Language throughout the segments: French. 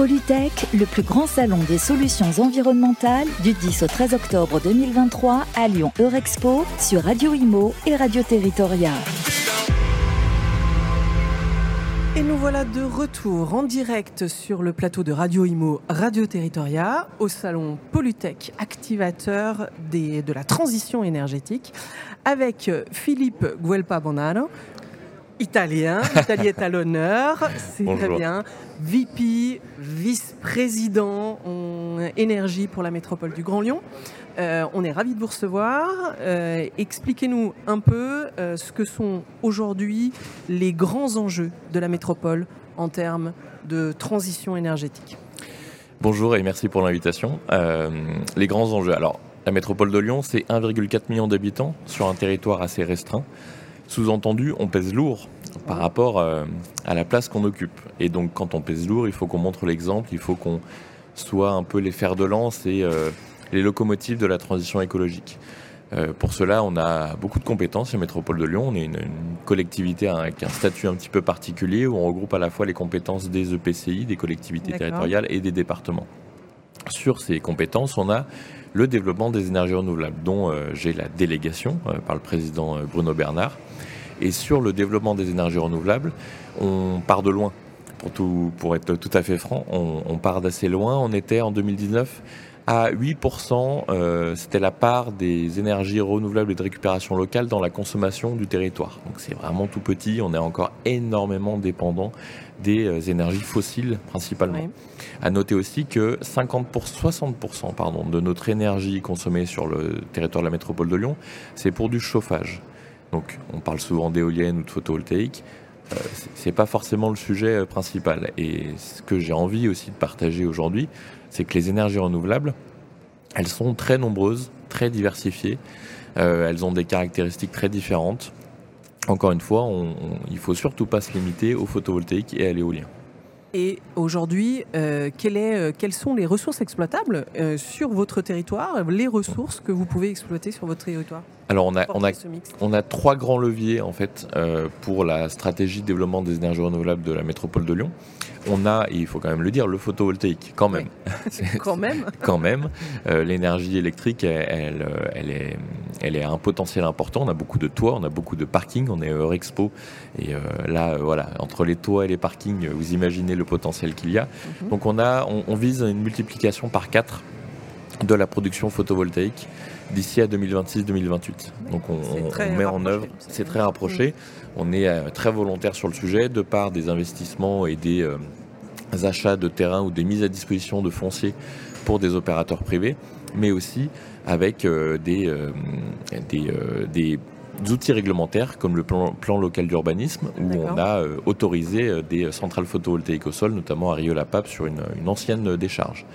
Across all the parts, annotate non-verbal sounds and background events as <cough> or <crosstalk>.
Polytech, le plus grand salon des solutions environnementales du 10 au 13 octobre 2023 à Lyon Eurexpo sur Radio Imo et Radio Territoria. Et nous voilà de retour en direct sur le plateau de Radio Imo Radio Territoria au salon Polytech, activateur de la transition énergétique, avec Philippe Guelpa Bonanno, italien. L'Italie est à l'honneur, c'est très bien. VP, vice-président en énergie pour la métropole du Grand Lyon. Euh, on est ravis de vous recevoir. Euh, expliquez-nous un peu euh, ce que sont aujourd'hui les grands enjeux de la métropole en termes de transition énergétique. Bonjour et merci pour l'invitation. les grands enjeux. Alors, la métropole de Lyon, c'est 1,4 million d'habitants sur un territoire assez restreint. Sous-entendu, on pèse lourd par rapport euh, à la place qu'on occupe. Et donc, quand on pèse lourd, il faut qu'on montre l'exemple, il faut qu'on soit un peu les fers de lance et euh, les locomotives de la transition écologique. Euh, pour cela, on a beaucoup de compétences, la métropole de Lyon. On est une, collectivité avec un statut un petit peu particulier où on regroupe à la fois les compétences des EPCI, des collectivités territoriales et des départements. Sur ces compétences, on a le développement des énergies renouvelables, dont j'ai la délégation par le président Bruno Bernard. Et sur le développement des énergies renouvelables, on part de loin. Pour être tout à fait franc, on, part d'assez loin. On était en 2019 à 8%, euh, c'était la part des énergies renouvelables et de récupération locale dans la consommation du territoire. Donc c'est vraiment tout petit, on est encore énormément dépendant des euh, énergies fossiles principalement. À noter aussi que 50 pour 60% pardon, de notre énergie consommée sur le territoire de la métropole de Lyon, c'est pour du chauffage. Donc on parle souvent d'éoliennes ou de photovoltaïque. Euh, c'est pas forcément le sujet euh, principal. Et ce que j'ai envie aussi de partager aujourd'hui, c'est que les énergies renouvelables, elles sont très nombreuses, très diversifiées. Euh, elles ont des caractéristiques très différentes. Encore une fois, on, on, il faut surtout pas se limiter au photovoltaïque et à l'éolien. Et aujourd'hui, quelles sont les ressources exploitables sur votre territoire, les ressources que vous pouvez exploiter sur votre territoire? Alors on a, on a, on a trois grands leviers en fait pour la stratégie de développement des énergies renouvelables de la métropole de Lyon on a, il faut quand même le dire, le photovoltaïque, quand même. <laughs> quand <laughs> même. quand même. Euh, l'énergie électrique, elle, elle, est, elle est un potentiel important. On a beaucoup de toits, on a beaucoup de parkings, on est Eurexpo. Et euh, là, voilà, entre les toits et les parkings, vous imaginez le potentiel qu'il y a. Mhm. Donc on, a, on, vise une multiplication par 4 de la production photovoltaïque d'ici à 2026-2028. Donc on, met en œuvre, c'est très rapproché. On est euh, très volontaire sur le sujet de par des investissements et des euh, achats de terrain ou des mises à disposition de fonciers pour des opérateurs privés, mais aussi avec euh, des, des, outils réglementaires comme le plan, local d'urbanisme où on a autorisé des centrales photovoltaïques au sol, notamment à Rio-la-Pape sur une, une ancienne décharge.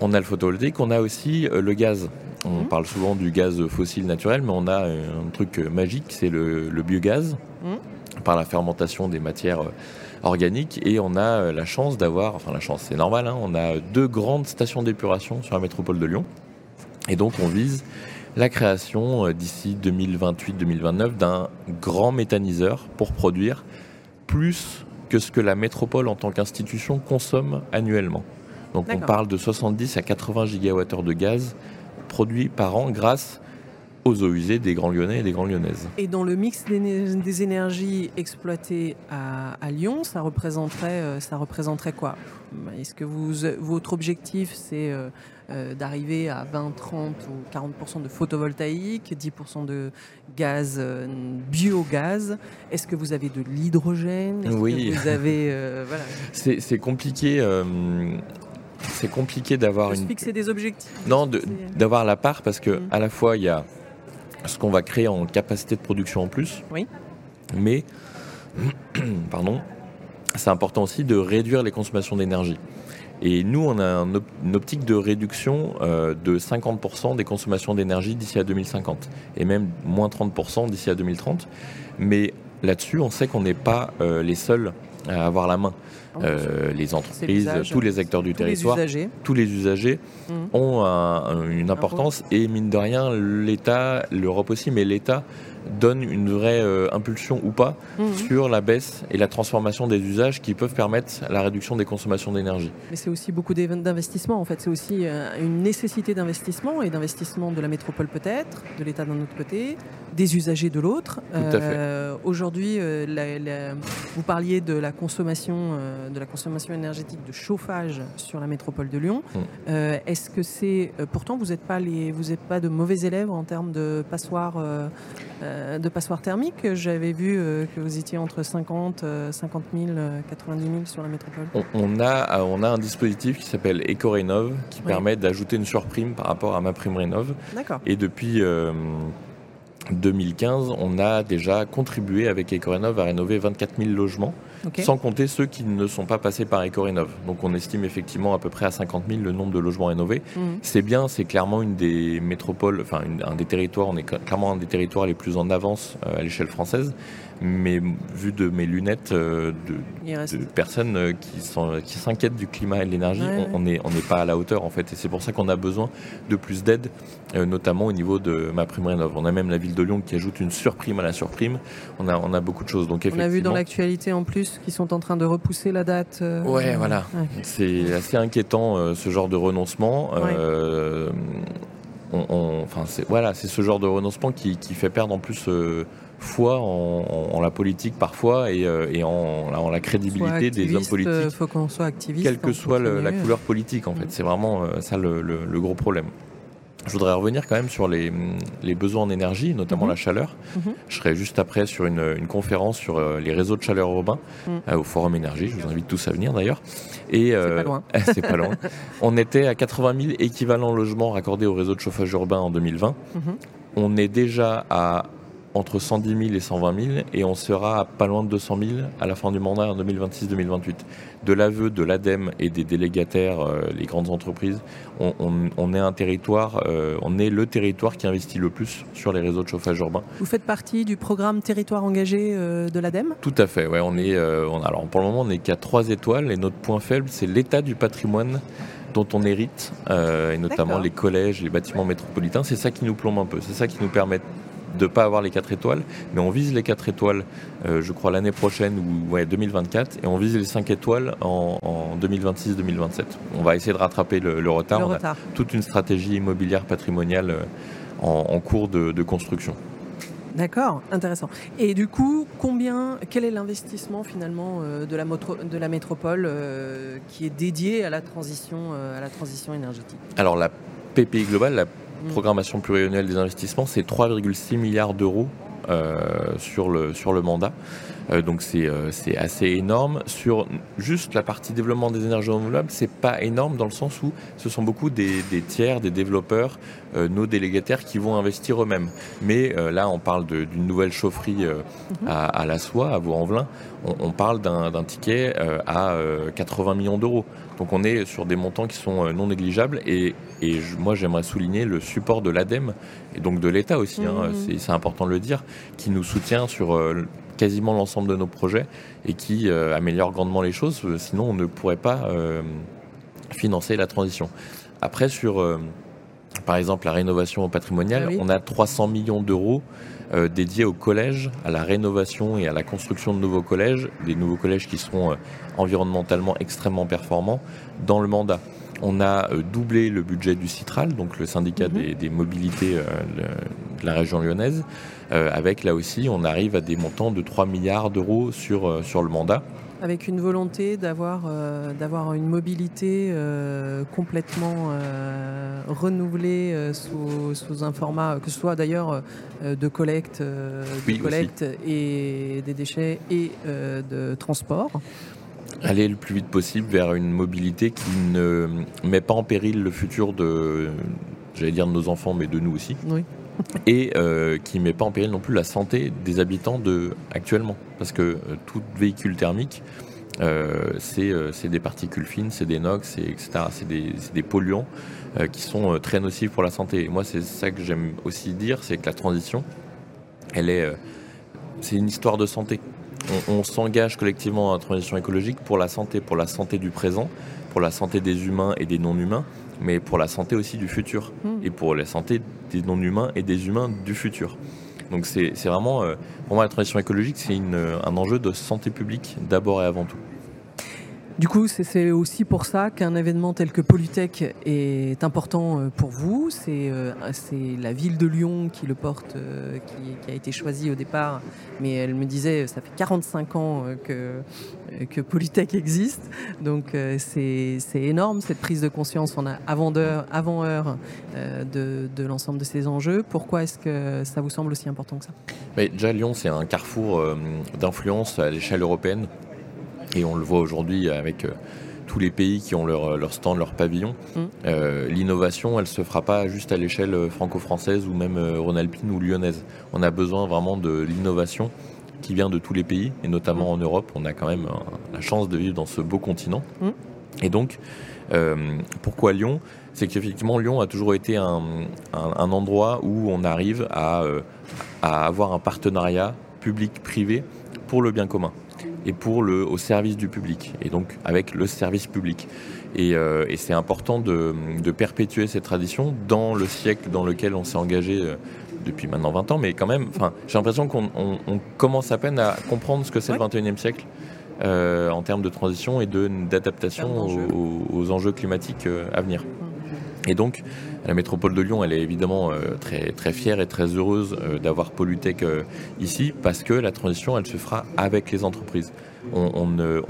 On a le photovoltaïque, on a aussi le gaz. On mmh. parle souvent du gaz fossile naturel, mais on a un truc magique, c'est le, biogaz, mmh. par la fermentation des matières euh, organiques. Et on a euh, la chance d'avoir, enfin la chance, c'est normal, hein, on a deux grandes stations d'épuration sur la métropole de Lyon. Et donc on vise la création euh, d'ici 2028-2029 d'un grand méthaniseur pour produire plus que ce que la métropole en tant qu'institution consomme annuellement. Donc on parle de 70 à 80 gigawattheures de gaz produits par an grâce aux eaux usées des Grands Lyonnais et des Grands Lyonnaises. Et dans le mix des énergies exploitées à, Lyon, ça représenterait, euh, ça représenterait quoi? Est-ce que vous, votre objectif, c'est euh, euh, d'arriver à 20, 30 ou 40% de photovoltaïque, 10% de gaz, biogaz? Est-ce que vous avez de l'hydrogène? Oui. vous avez, voilà. <laughs> C'est compliqué c'est compliqué d'avoir une. fixer des objectifs. Non, d'avoir la part parce que mm. à la fois il y a ce qu'on va créer en capacité de production en plus. Oui. Mais, <clears throat> pardon, c'est important aussi de réduire les consommations d'énergie. Et nous, on a une optique de réduction euh, de 50% des consommations d'énergie d'ici à 2050, et même moins 30% d'ici à 2030. Mais là-dessus, on sait qu'on n'est pas euh, les seuls à avoir la main. les entreprises, tous les acteurs du tous territoire, les tous les usagers Mhm. ont un- une importance et mine de rien, l'État, l'Europe aussi, mais l'État donne une vraie euh, impulsion ou pas Mhm. sur la baisse et la transformation des usages qui peuvent permettre la réduction des consommations d'énergie. Mais c'est aussi beaucoup d'investissements en fait. C'est aussi euh, une nécessité d'investissement et d'investissement de la métropole peut-être, de l'État d'un autre côté, des usagers de l'autre. Euh, Aujourd'hui, euh, vous parliez de la consommation, euh, de la consommation énergétique de chauffage sur la métropole de Lyon. Mm. Euh, Est-ce que c'est pourtant vous n'êtes pas les, vous êtes pas de mauvais élèves en termes de passoires, de passoires thermiques. J'avais vu que vous étiez entre 50, euh, 50 000, euh, 90 000 sur la métropole. On, on a, on a un dispositif qui s'appelle EcoRénov qui Oui. permet d'ajouter une surprime par rapport à ma prime rénov. D'accord. Et depuis 2015, on a déjà contribué avec EcoRénov à rénover 24 000 logements, sans compter ceux qui ne sont pas passés par EcoRénov. Donc on estime effectivement à peu près à 50 000 le nombre de logements rénovés. Mhm. C'est bien, c'est clairement une des métropoles, enfin une- un des territoires, on est cl- clairement un des territoires les plus en avance euh, à l'échelle française. Mais vu de mes lunettes euh, de, Il reste. de personnes euh, qui sont- qui s'inquiètent du climat et de l'énergie, Ouais, on- n'est on n'est pas à la hauteur en fait. Et c'est pour ça qu'on a besoin de plus d'aide, euh, notamment au niveau de ma prime rénov. On a même la ville de Lyon qui ajoute une surprime à la surprime. On a, on a beaucoup de choses. Donc On a vu dans l'actualité en plus qu'ils sont en train de repousser la date. euh, Ouais, voilà. ouais. C'est assez inquiétant euh, ce genre de renoncement. Ouais. Euh, on- on- enfin, c'est voilà, c'est ce genre de renoncement qui, qui fait perdre en plus euh, foi en, en- en la politique parfois et, euh, et en, en la crédibilité des hommes politiques, euh, faut qu'on soit activiste. quelle que en soit le- la couleur politique. En fait, Mm. c'est vraiment euh, ça le, le- le gros problème. Je voudrais revenir quand même sur les, les besoins en énergie, notamment Mhm. la chaleur. Mhm. Je serai juste après sur une, une conférence sur euh, les réseaux de chaleur urbains Mm. euh, au Forum Énergie. Je vous invite tous à venir d'ailleurs. Et C'est pas loin. <laughs> c'est pas loin. On était à 80 000 équivalents logements raccordés au réseau de chauffage urbain en 2020. Mhm. On est déjà à entre 110 000 et 120 000 et on sera à pas loin de 200 000 à la fin du mandat en 2026-2028. De l'aveu de l'ADEME et des délégataires, euh, les grandes entreprises, on, on- on est un territoire, euh, on est le territoire qui investit le plus sur les réseaux de chauffage urbain. Vous faites partie du programme Territoire engagé euh, de l'ADEME? Tout à fait, ouais, on est, on- alors pour le moment on n'est qu'à trois étoiles et notre point faible c'est l'état du patrimoine dont on hérite, et notamment les collèges, les bâtiments métropolitains. C'est ça qui nous plombe un peu, c'est ça qui nous permet de pas avoir les quatre étoiles, mais on vise les quatre étoiles, euh, je crois l'année prochaine ou ouais 2024, et on vise les cinq étoiles en, en 2026-2027. On va essayer de rattraper le, le retard. Le On a toute une stratégie immobilière patrimoniale euh, en, en cours de- de construction. D'accord, intéressant. Et du coup, combien, quel est l'investissement finalement euh, de, la motro- de la métropole euh, qui est dédié à la transition, euh, à la transition énergétique? Alors la PPI globale, la. Programmation pluriannuelle des investissements, c'est 3,6 milliards d'euros euh, sur, le, sur le mandat. Euh, donc c'est euh, c'est assez énorme. Sur juste la partie développement des énergies renouvelables, c'est pas énorme dans le sens où ce sont beaucoup des, des tiers, des développeurs, euh, nos délégataires qui vont investir eux-mêmes. Mais là, on parle d'une nouvelle chaufferie Mhm. à, à la soie, à Vaux-en-Velin. On, on parle d'un ticket à euh, 80 millions d'euros. Donc on est sur des montants qui sont non négligeables et, et moi j'aimerais souligner le support de l'ADEME et donc de l'État aussi, hein, Mhm. c'est- important de le dire, qui nous soutient sur quasiment l'ensemble de nos projets et qui euh, améliore grandement les choses, euh, sinon on ne pourrait pas euh, financer la transition. Après sur par exemple la rénovation patrimoniale, Ah oui. on a 300 millions d'euros euh, dédiés au collège, à la rénovation et à la construction de nouveaux collèges, des nouveaux collèges qui seront euh, environnementalement extrêmement performants dans le mandat. On a euh, doublé le budget du Citral, donc le syndicat Mhm. des, des mobilités euh, le- de la région lyonnaise, euh, avec là aussi on arrive à des montants de 3 milliards d'euros sur, sur le mandat. Avec une volonté d'avoir euh, d'avoir une mobilité euh, complètement euh, renouvelée sous, sous un format, que ce soit d'ailleurs de collecte, de Oui, collecte et des déchets et de transport. Aller le plus vite possible vers une mobilité qui ne met pas en péril le futur de, j'allais dire de nos enfants, mais de nous aussi, Oui. et euh, qui ne met pas en péril non plus la santé des habitants de actuellement, parce que euh, tout véhicule thermique, euh, c'est des particules fines, c'est des NOx, etc. C'est des, des polluants qui sont très nocifs pour la santé. Et moi, c'est ça que j'aime aussi dire, c'est que la transition, elle est, c'est une histoire de santé. On, s'engage collectivement dans la transition écologique pour la santé, pour la santé du présent, pour la santé des humains et des non-humains, mais pour la santé aussi du futur, hmm. et pour la santé des non-humains et des humains du futur. Donc c'est vraiment, euh, pour moi, la transition écologique, c'est un enjeu de santé publique d'abord et avant tout. Du coup, c'est aussi pour ça qu'un événement tel que Polytech est important euh, pour vous. Euh, c'est la ville de Lyon qui le porte, euh, qui, a été choisie au départ. Mais elle me disait, ça fait 45 ans que, Polytech existe. Donc c'est énorme cette prise de conscience on a avant, heure, avant heure de, de l'ensemble de ces enjeux. Pourquoi est-ce que ça vous semble aussi important que ça? Mais Déjà, Lyon, c'est un carrefour d'influence à l'échelle européenne. Et on le voit aujourd'hui avec euh, tous les pays qui ont leur, leur stand, leur pavillon. Mm. Euh, l'innovation, elle ne se fera pas juste à l'échelle euh, franco-française ou même rhône-alpine ou lyonnaise. On a besoin vraiment de l'innovation qui vient de tous les pays, et notamment mm. en Europe. On a quand même la chance de vivre dans ce beau continent. Mm. Et donc, pourquoi Lyon? C'est qu'effectivement, Lyon a toujours été un, un, endroit où on arrive à, à avoir un partenariat public-privé pour le bien commun et pour le, au service du public, et donc avec le service public. Et, euh, c'est important de, perpétuer cette tradition dans le siècle dans lequel on s'est engagé euh, depuis maintenant 20 ans, mais quand même, j'ai l'impression qu'on commence à peine à comprendre ce que c'est le 21e siècle. Euh, en termes de transition et d'adaptation aux, aux, enjeux climatiques à venir. Et donc, la métropole de Lyon, elle est évidemment euh, très, très fière et très heureuse euh, d'avoir Polytech euh, ici parce que la transition, elle se fera avec les entreprises. On,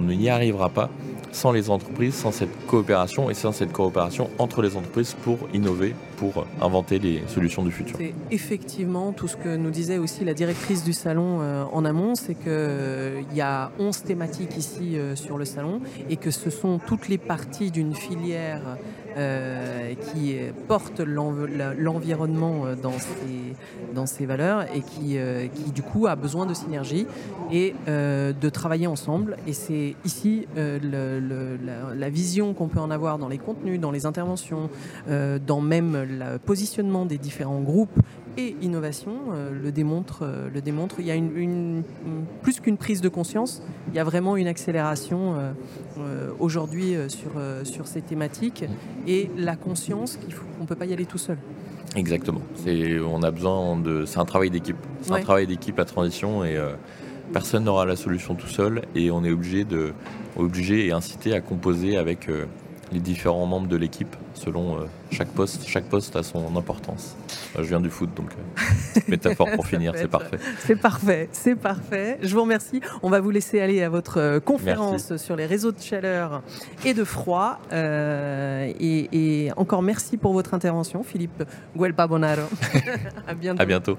n'y arrivera pas sans les entreprises, sans cette coopération et sans cette coopération entre les entreprises pour innover, pour inventer les solutions du futur. C'est effectivement tout ce que nous disait aussi la directrice du salon en amont, c'est qu'il y a 11 thématiques ici sur le salon et que ce sont toutes les parties d'une filière euh, qui porte l'environnement euh, dans ses, valeurs et euh, qui du coup a besoin de synergie et de travailler ensemble. Et c'est ici la, vision qu'on peut en avoir dans les contenus, dans les interventions, dans même le positionnement des différents groupes et innovation le démontre. le démontre. Il y a une, plus qu'une prise de conscience, il y a vraiment une accélération aujourd'hui sur, sur ces thématiques et la conscience qu'on ne peut pas y aller tout seul. Exactement. C'est, on a besoin de. C'est un travail d'équipe. C'est un travail d'équipe à transition et euh, personne n'aura la solution tout seul et on est obligé de, obligé et incité à composer avec euh, les différents membres de l'équipe selon euh, chaque poste. Chaque poste a son importance. je viens du foot, donc euh, <laughs> métaphore pour finir, c'est parfait. C'est parfait, c'est parfait. Je vous remercie. On va vous laisser aller à votre euh, conférence sur les réseaux de chaleur et de froid. Et, encore merci pour votre intervention, Philippe Guelpa Bonaro. <laughs> à bientôt. À bientôt.